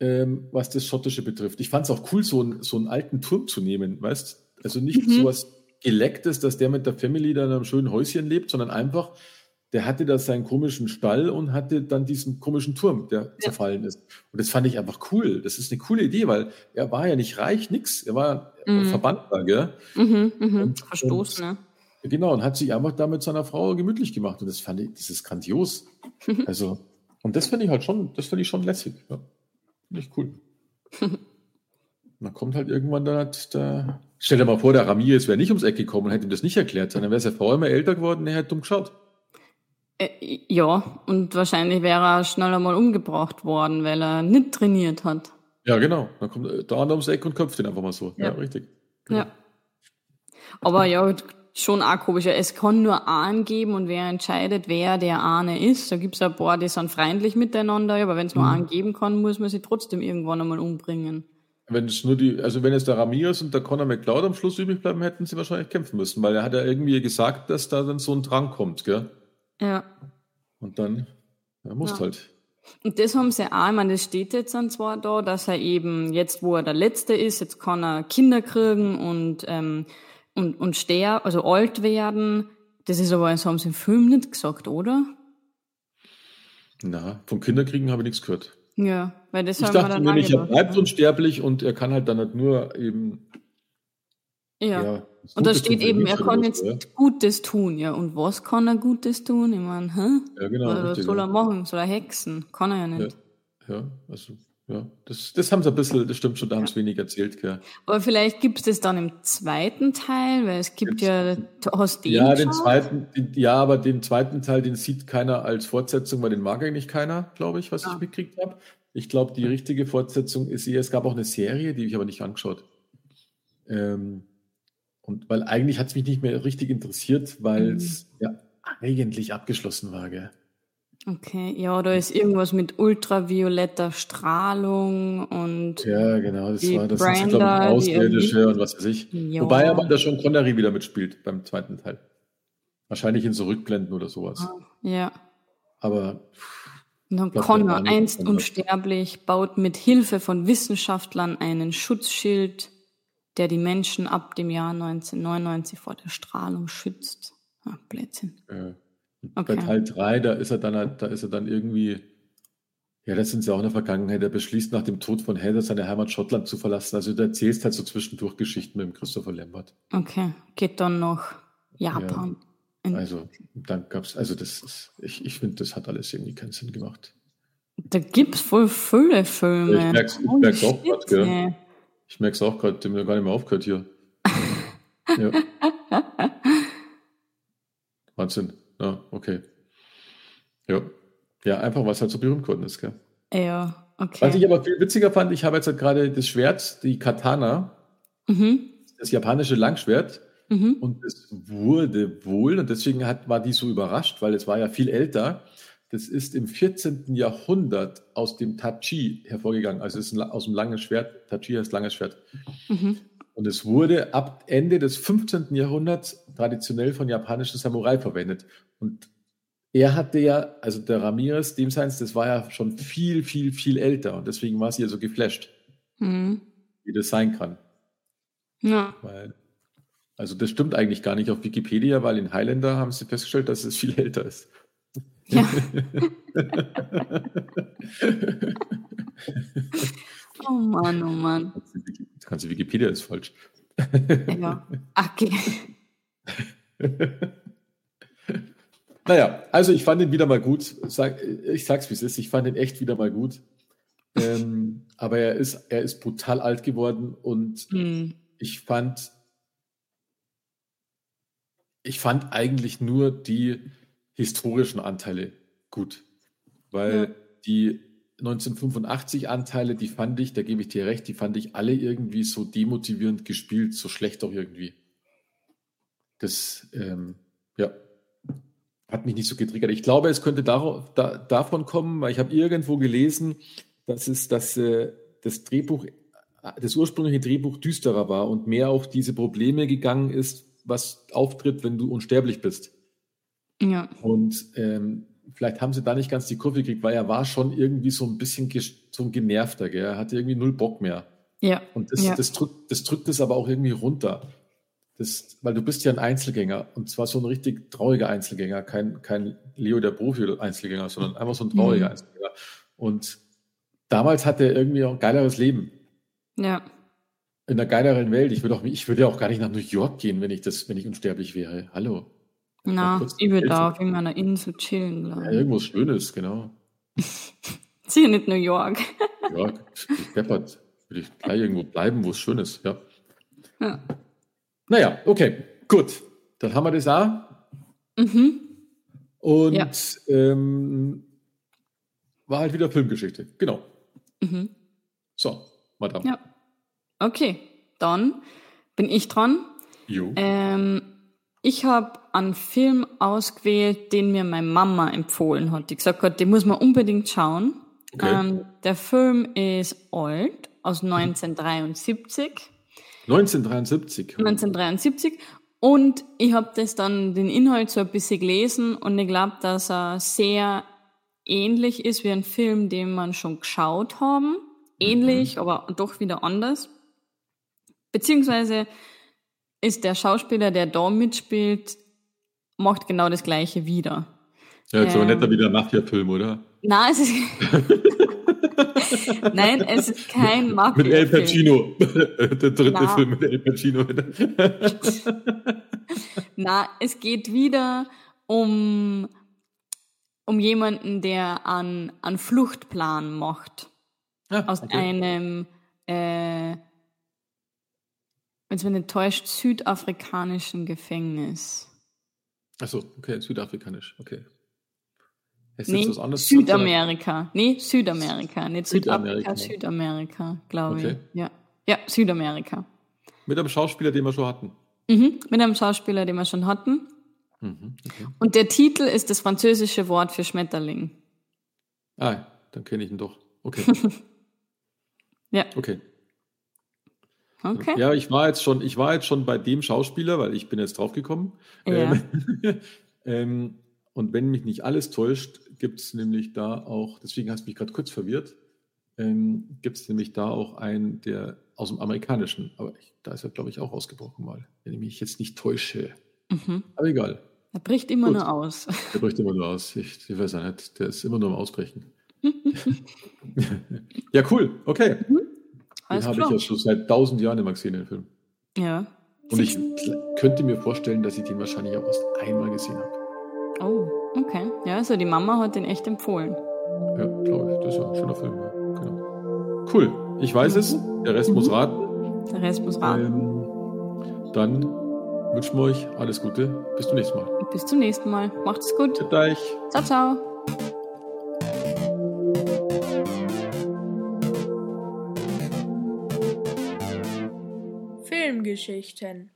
ähm, was das Schottische betrifft. Ich fand es auch cool, so, so einen alten Turm zu nehmen, weißt Also nicht mhm. sowas Gelecktes, dass der mit der Family dann in einem schönen Häuschen lebt, sondern einfach, der hatte da seinen komischen Stall und hatte dann diesen komischen Turm, der ja. zerfallen ist. Und das fand ich einfach cool. Das ist eine coole Idee, weil er war ja nicht reich, nix. Er war mhm. Verbannter, gell? Mhm, mhm. Und, Verstoßen, ne? Genau, und hat sich einfach da mit seiner Frau gemütlich gemacht. Und das fand ich, das ist grandios. *laughs* also, und das finde ich halt schon, das finde ich schon lässig. Ja. Finde ich cool. *laughs* dann kommt halt irgendwann dann halt der Stell dir mal vor, der Ramirez wäre nicht ums Eck gekommen und hätte ihm das nicht erklärt, sondern wäre seine Frau immer älter geworden, er hätte dumm geschaut. Äh, ja, und wahrscheinlich wäre er schneller mal umgebracht worden, weil er nicht trainiert hat. Ja, genau. Dann kommt der andere ums Eck und köpft ihn einfach mal so. Ja, ja richtig. Genau. Ja. Aber ja, schon auch komisch. Es kann nur einen geben und wer entscheidet, wer der eine ist. Da gibt es ein paar, die sind freundlich miteinander, aber wenn es nur mhm. einen geben kann, muss man sie trotzdem irgendwann einmal umbringen. Wenn es nur die, also wenn jetzt der Ramirez und der Conor McLeod am Schluss übrig bleiben, hätten sie wahrscheinlich kämpfen müssen, weil er hat ja irgendwie gesagt, dass da dann so ein Drang kommt, gell? Ja. Und dann, er muss ja. halt. Und das haben sie auch, ich meine, das steht jetzt dann zwar da, dass er eben jetzt, wo er der Letzte ist, jetzt kann er Kinder kriegen und, ähm, und, und sterben, also alt werden. Das ist aber, das haben sie im Film nicht gesagt, oder? Na, von Kinderkriegen habe ich nichts gehört. Ja, weil das ich haben dachte wir dann nämlich, er bleibt unsterblich und er kann halt dann halt nur eben. Ja. ja und da steht eben, er kann was, jetzt ja. Gutes tun, ja. Und was kann er Gutes tun? Ich meine, hä? Ja, genau. Was richtig, soll ja. er machen? Soll er hexen? Kann er ja Ja, nicht. ja, also, ja. Das, das haben sie ein bisschen, das stimmt schon, da haben sie wenig erzählt, gell. Aber vielleicht gibt es das dann im zweiten Teil, weil es gibt Gibt's- ja, du hast den Ja, den geschaut? zweiten, den, ja, aber den zweiten Teil, den sieht keiner als Fortsetzung, weil den mag eigentlich keiner, glaube ich, was ich mitgekriegt habe. Ich glaube, die richtige Fortsetzung ist eher, es gab auch eine Serie, die ich aber nicht angeschaut. Ähm, und weil eigentlich hat es mich nicht mehr richtig interessiert, weil Mhm. es ja eigentlich abgeschlossen war, gell. Okay, ja, da ist irgendwas mit ultravioletter Strahlung und Ja, genau, das Die war, das sind, so, glaube ich, Außerirdische und was weiß ich. Ja. Wobei aber der Sean Connery wieder mitspielt beim zweiten Teil. Wahrscheinlich in so Rückblenden oder sowas. ja. Aber dann Connor, einst unsterblich, baut mit Hilfe von Wissenschaftlern einen Schutzschild, der die Menschen ab dem Jahr 1999 vor der Strahlung schützt. Ah, Blödsinn. äh, Okay. bei Teil 3, da ist er dann halt, da ist er dann irgendwie, ja, das sind sie auch in der Vergangenheit, er beschließt nach dem Tod von Heather seine Heimat Schottland zu verlassen. Also du erzählst halt so zwischendurch Geschichten mit dem Christopher Lambert. Okay, geht dann nach Japan. In- Also dann gab's, also das ist, ich, ich finde, das hat alles irgendwie keinen Sinn gemacht. Da gibt's voll viele Filme. Ja, ich merk's- ich Holy merk's auch grad, gell? Ich merke es auch gerade, dem mir gar nicht mehr aufgehört hier. *laughs* ja. Wahnsinn. Ja, okay. Ja. Ja, einfach, was halt so berühmt geworden ist, gell? Ja, okay. Was ich aber viel witziger fand, ich habe jetzt halt gerade das Schwert, die Katana, mhm. das japanische Langschwert, Mhm. und es wurde wohl, und deswegen hat, war die so überrascht, weil es war ja viel älter, das ist im 14. Jahrhundert aus dem Tachi hervorgegangen. Also es ist ein, aus dem langen Schwert, Tachi heißt langes Schwert. Mhm. Und es wurde ab Ende des 15. Jahrhunderts traditionell von japanischen Samurai verwendet. Und er hatte ja, also der Ramirez, dem seins, das war ja schon viel, viel, viel älter. Und deswegen war sie ja so geflasht, Mhm. wie das sein kann. Ja. Weil, also das stimmt eigentlich gar nicht auf Wikipedia, weil in Highlander haben sie festgestellt, dass es viel älter ist. Ja. *laughs* Oh Mann, oh Mann. Das ganze Wikipedia ist falsch. Ja. Okay. *laughs* Naja, also ich fand ihn wieder mal gut. Sag, ich sag's wie es ist, ich fand ihn echt wieder mal gut. Ähm, aber er ist, er ist brutal alt geworden und Hm. ich fand, ich fand eigentlich nur die historischen Anteile gut. Weil Ja. die 1985 Anteile, die fand ich, da gebe ich dir recht, die fand ich alle irgendwie so demotivierend gespielt, so schlecht auch irgendwie. Das, ähm, ja, hat mich nicht so getriggert. Ich glaube, es könnte darauf, da, davon kommen, weil ich habe irgendwo gelesen, dass es dass, äh, das Drehbuch, das ursprüngliche Drehbuch düsterer war und mehr auf diese Probleme gegangen ist, was auftritt, wenn du unsterblich bist. Ja. Und ähm, vielleicht haben sie da nicht ganz die Kurve gekriegt, weil er war schon irgendwie so ein bisschen so ein genervter, gell? er hatte irgendwie null Bock mehr. Ja. Und das, Ja. das, drückt, das drückt es aber auch irgendwie runter. Das, weil du bist ja ein Einzelgänger und zwar so ein richtig trauriger Einzelgänger, kein, kein Leo der Profi-Einzelgänger, sondern einfach so ein trauriger Mhm. Einzelgänger. Und damals hatte er irgendwie auch ein geileres Leben Ja. in einer geileren Welt. Ich würde auch, ich würde ja auch gar nicht nach New York gehen, wenn ich das, wenn ich unsterblich wäre. Hallo. Na, ich würde da auf irgendeiner Insel chillen, Ja, glaube ich. irgendwas Schönes, genau. *laughs* Sicher nicht New York. Ja, deppert. Würde ich gleich irgendwo bleiben, wo es schön ist, ja. Ja. Naja, okay, gut. Dann haben wir das auch. Mhm. Und Ja. ähm, war halt wieder Filmgeschichte. Genau. Mhm. So, Madame. Ja. Okay, dann bin ich dran. Jo. Ähm, ich habe einen Film ausgewählt, den mir meine Mama empfohlen hat. Die gesagt hat, den muss man unbedingt schauen. Okay. Ähm, der Film ist alt aus 1973. 1973? 1973. Und ich habe das dann, den Inhalt so ein bisschen gelesen und ich glaube, dass er sehr ähnlich ist wie ein Film, den man schon geschaut haben. Ähnlich, mhm. aber doch wieder anders. Beziehungsweise ist der Schauspieler, der da mitspielt, macht genau das Gleiche wieder. Ja, jetzt ähm, aber nicht wieder Mafia-Film, oder? Nein, es ist, *laughs* Nein, es ist kein Mafia. Mit El Pacino. *laughs* Der dritte Na. Film mit El Pacino. *laughs* Na, es geht wieder um, um jemanden, der an, an Fluchtplan macht. Ah, aus okay. einem, äh, wenn es mir nicht täuscht, südafrikanischen Gefängnis. Achso, okay, südafrikanisch, okay. Ist nee, was anderes Südamerika. Nee, Südamerika. Nicht Südamerika, Südamerika, glaube okay. ich. Ja. ja, Südamerika. Mit einem Schauspieler, den wir schon hatten. Mhm, mit einem Schauspieler, den wir schon hatten. Mhm, okay. Und der Titel ist das französische Wort für Schmetterling. Ah, dann kenne ich ihn doch. Okay. *laughs* ja. Okay. Okay. Ja, ich war jetzt schon, ich war jetzt schon bei dem Schauspieler, weil ich bin jetzt draufgekommen. Ja. Ähm, *laughs* ähm, und wenn mich nicht alles täuscht, gibt es nämlich da auch, deswegen hast du mich gerade kurz verwirrt, ähm, gibt es nämlich da auch einen, der aus dem Amerikanischen, aber ich, da ist er, glaube ich, auch ausgebrochen mal, wenn ich mich jetzt nicht täusche. Mhm. Aber egal. Er bricht immer Gut. nur aus. *laughs* Er bricht immer nur aus. Ich, ich weiß ja nicht, der ist immer nur am Ausbrechen. *laughs* ja, cool, okay. Mhm. Den habe ich ja schon seit tausend Jahren immer gesehen, den Film. Ja. Und ich könnte mir vorstellen, dass ich den wahrscheinlich auch erst einmal gesehen habe. Oh, okay. Ja, also die Mama hat den echt empfohlen. Ja, glaube ich. Das ist ja ein schöner Film. Ja. Genau. Cool. Ich weiß es. Der Rest mhm. muss raten. Der Rest muss raten. Ähm, dann wünschen wir euch alles Gute. Bis zum nächsten Mal. Bis zum nächsten Mal. Macht's gut. Tschüss euch. Ciao, ciao. Filmgeschichten